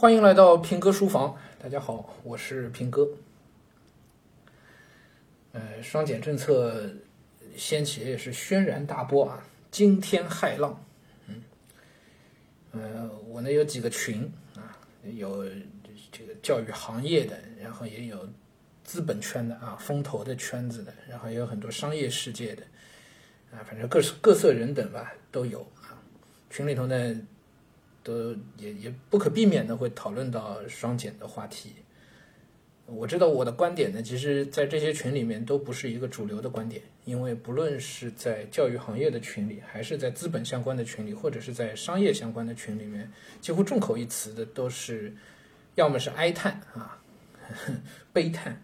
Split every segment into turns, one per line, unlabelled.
欢迎来到平哥书房，大家好，我是平哥。呃，双减政策掀起也是轩然大波啊，惊天骇浪。嗯，呃，我呢有几个群啊，有这个教育行业的，然后也有资本圈的啊，风投的圈子的，然后也有很多商业世界的啊，反正各色各色人等吧都有啊。群里头呢。都也也不可避免的会讨论到双减的话题。我知道我的观点呢，其实，在这些群里面都不是一个主流的观点，因为不论是在教育行业的群里，还是在资本相关的群里，或者是在商业相关的群里面，几乎众口一词的都是，要么是哀叹啊呵呵，悲叹，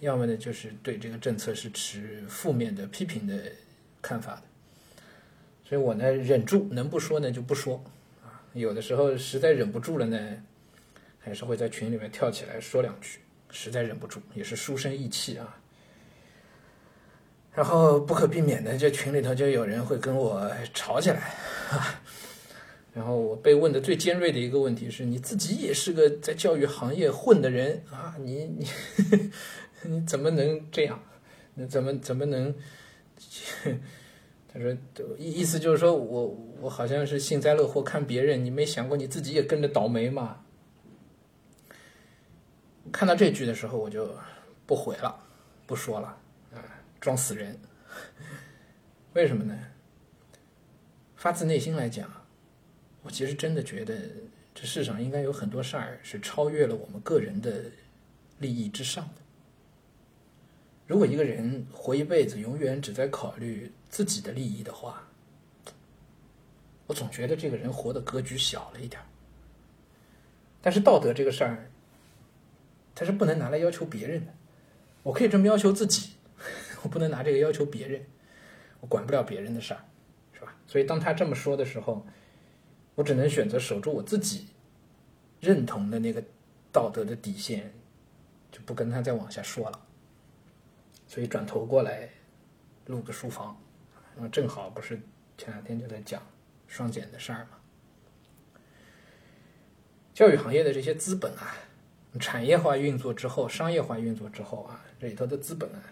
要么呢就是对这个政策是持负面的批评的看法的。所以我呢忍住，能不说呢就不说。有的时候实在忍不住了呢，还是会在群里面跳起来说两句。实在忍不住，也是书生意气啊。然后不可避免的，这群里头就有人会跟我吵起来。然后我被问的最尖锐的一个问题是：你自己也是个在教育行业混的人啊，你你 你怎么能这样？那怎么怎么能？他说意意思就是说我我好像是幸灾乐祸看别人，你没想过你自己也跟着倒霉吗？看到这句的时候，我就不回了，不说了，啊，装死人。为什么呢？发自内心来讲，我其实真的觉得这世上应该有很多事儿是超越了我们个人的利益之上的。如果一个人活一辈子，永远只在考虑自己的利益的话，我总觉得这个人活的格局小了一点。但是道德这个事儿，它是不能拿来要求别人的。我可以这么要求自己，我不能拿这个要求别人。我管不了别人的事儿，是吧？所以当他这么说的时候，我只能选择守住我自己认同的那个道德的底线，就不跟他再往下说了。所以转头过来录个书房，那么正好不是前两天就在讲双减的事儿嘛。教育行业的这些资本啊，产业化运作之后、商业化运作之后啊，这里头的资本啊，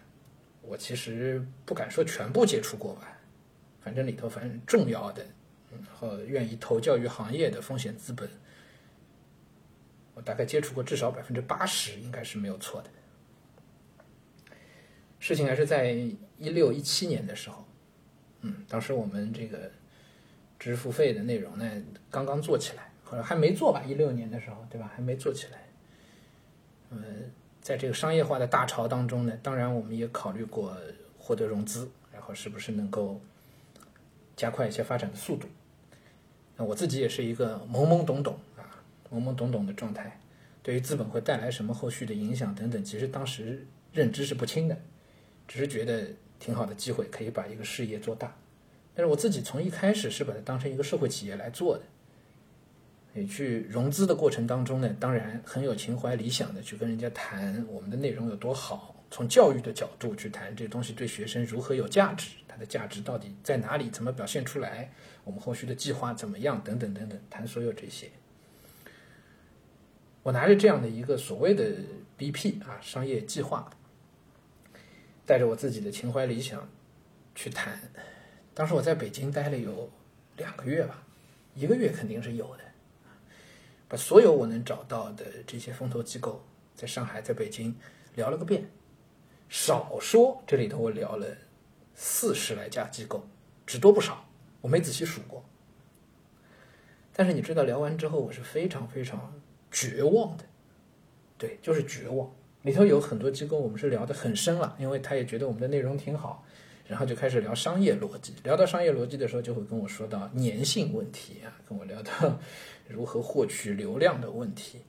我其实不敢说全部接触过吧，反正里头反正重要的，然后愿意投教育行业的风险资本，我大概接触过至少百分之八十，应该是没有错的。事情还是在一六一七年的时候，嗯，当时我们这个知识付费的内容呢刚刚做起来，或者还没做吧，一六年的时候，对吧？还没做起来。嗯，在这个商业化的大潮当中呢，当然我们也考虑过获得融资，然后是不是能够加快一些发展的速度。那我自己也是一个懵懵懂懂啊，懵懵懂懂的状态，对于资本会带来什么后续的影响等等，其实当时认知是不清的。只是觉得挺好的机会，可以把一个事业做大。但是我自己从一开始是把它当成一个社会企业来做的。你去融资的过程当中呢，当然很有情怀、理想的去跟人家谈我们的内容有多好，从教育的角度去谈这东西对学生如何有价值，它的价值到底在哪里，怎么表现出来，我们后续的计划怎么样，等等等等，谈所有这些。我拿着这样的一个所谓的 BP 啊商业计划。带着我自己的情怀理想去谈，当时我在北京待了有两个月吧，一个月肯定是有的，把所有我能找到的这些风投机构，在上海、在北京聊了个遍，少说这里头我聊了四十来家机构，只多不少，我没仔细数过。但是你知道，聊完之后我是非常非常绝望的，对，就是绝望。里头有很多机构，我们是聊得很深了，因为他也觉得我们的内容挺好，然后就开始聊商业逻辑。聊到商业逻辑的时候，就会跟我说到粘性问题啊，跟我聊到如何获取流量的问题。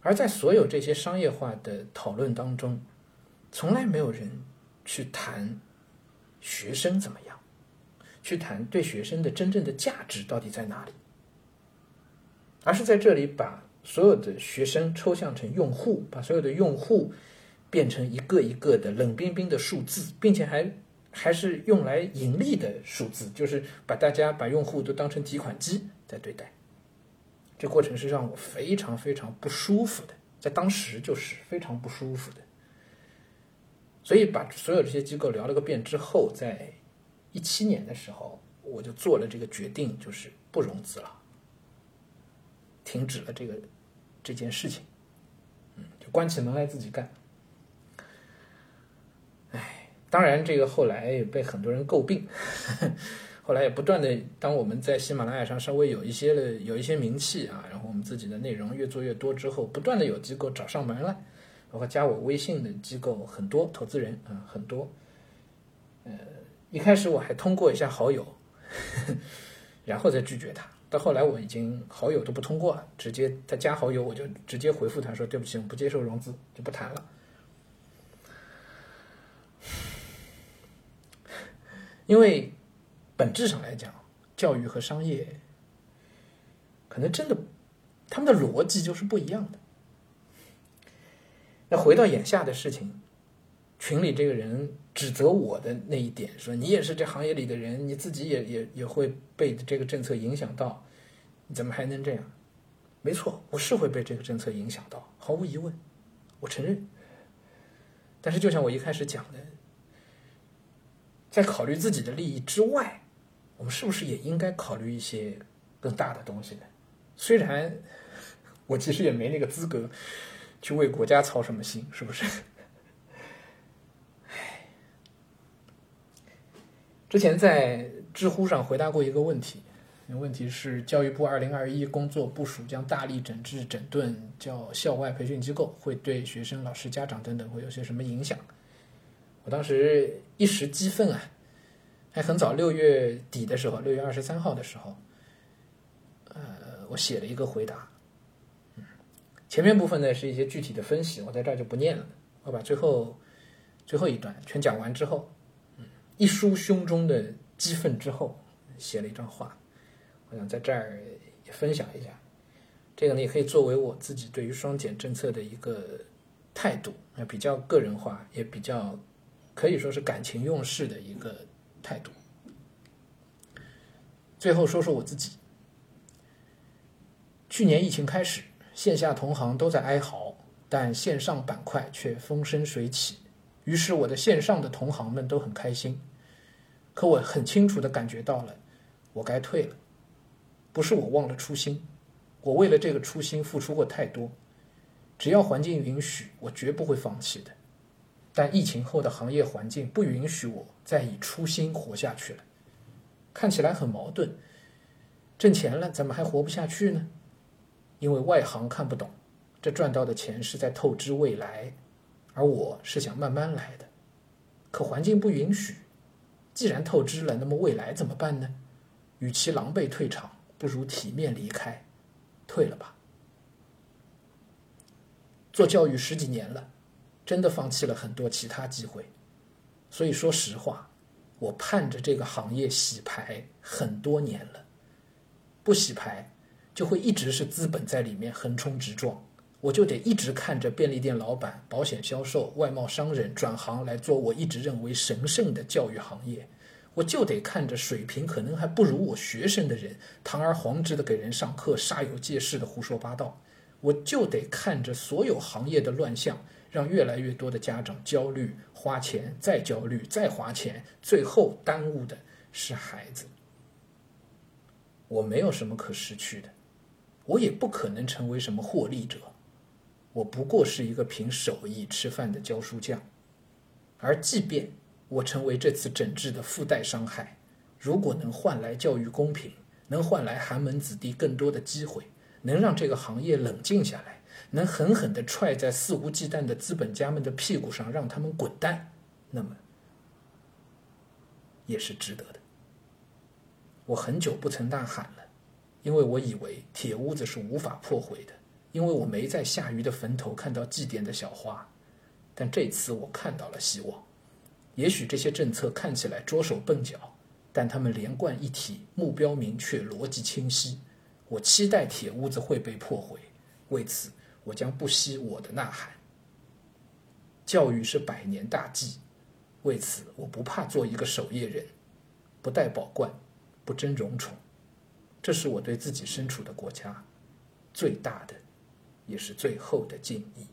而在所有这些商业化的讨论当中，从来没有人去谈学生怎么样，去谈对学生的真正的价值到底在哪里，而是在这里把。所有的学生抽象成用户，把所有的用户变成一个一个的冷冰冰的数字，并且还还是用来盈利的数字，就是把大家把用户都当成提款机在对待。这过程是让我非常非常不舒服的，在当时就是非常不舒服的。所以把所有这些机构聊了个遍之后，在一七年的时候，我就做了这个决定，就是不融资了，停止了这个这件事情，嗯，就关起门来自己干。哎，当然这个后来也被很多人诟病。后来也不断的，当我们在喜马拉雅上稍微有一些的有一些名气啊，然后我们自己的内容越做越多之后，不断的有机构找上门来，包括加我微信的机构很多，投资人啊很多。呃，一开始我还通过一下好友，然后再拒绝他。到后来我已经好友都不通过，直接他加好友我就直接回复他说对不起，我不接受融资，就不谈了。因为。本质上来讲，教育和商业可能真的，他们的逻辑就是不一样的。那回到眼下的事情，群里这个人指责我的那一点，说你也是这行业里的人，你自己也也也会被这个政策影响到，你怎么还能这样？没错，我是会被这个政策影响到，毫无疑问，我承认。但是就像我一开始讲的，在考虑自己的利益之外。我们是不是也应该考虑一些更大的东西呢？虽然 我其实也没那个资格去为国家操什么心，是不是？之前在知乎上回答过一个问题，那问题是教育部二零二一工作部署将大力整治整顿叫校外培训机构，会对学生、老师、家长等等会有些什么影响？我当时一时激愤啊！还很早，六月底的时候，六月二十三号的时候，呃，我写了一个回答。嗯，前面部分呢是一些具体的分析，我在这儿就不念了。我把最后最后一段全讲完之后，一抒胸中的激愤之后，写了一段话，我想在这儿也分享一下。这个呢也可以作为我自己对于双减政策的一个态度，比较个人化，也比较可以说是感情用事的一个。态度。最后说说我自己。去年疫情开始，线下同行都在哀嚎，但线上板块却风生水起。于是我的线上的同行们都很开心。可我很清楚的感觉到了，我该退了。不是我忘了初心，我为了这个初心付出过太多。只要环境允许，我绝不会放弃的。但疫情后的行业环境不允许我再以初心活下去了，看起来很矛盾。挣钱了，怎么还活不下去呢？因为外行看不懂，这赚到的钱是在透支未来，而我是想慢慢来的。可环境不允许，既然透支了，那么未来怎么办呢？与其狼狈退场，不如体面离开，退了吧。做教育十几年了。真的放弃了很多其他机会，所以说实话，我盼着这个行业洗牌很多年了。不洗牌，就会一直是资本在里面横冲直撞，我就得一直看着便利店老板、保险销售、外贸商人转行来做我一直认为神圣的教育行业，我就得看着水平可能还不如我学生的人堂而皇之的给人上课，煞有介事的胡说八道，我就得看着所有行业的乱象。让越来越多的家长焦虑，花钱再焦虑，再花钱，最后耽误的是孩子。我没有什么可失去的，我也不可能成为什么获利者，我不过是一个凭手艺吃饭的教书匠。而即便我成为这次整治的附带伤害，如果能换来教育公平，能换来寒门子弟更多的机会，能让这个行业冷静下来。能狠狠地踹在肆无忌惮的资本家们的屁股上，让他们滚蛋，那么也是值得的。我很久不曾呐喊了，因为我以为铁屋子是无法破毁的，因为我没在夏鱼的坟头看到祭奠的小花。但这次我看到了希望。也许这些政策看起来拙手笨脚，但他们连贯一体，目标明确，逻辑清晰。我期待铁屋子会被破毁，为此。我将不惜我的呐喊。教育是百年大计，为此我不怕做一个守夜人，不戴宝冠，不争荣宠。这是我对自己身处的国家，最大的，也是最后的敬意。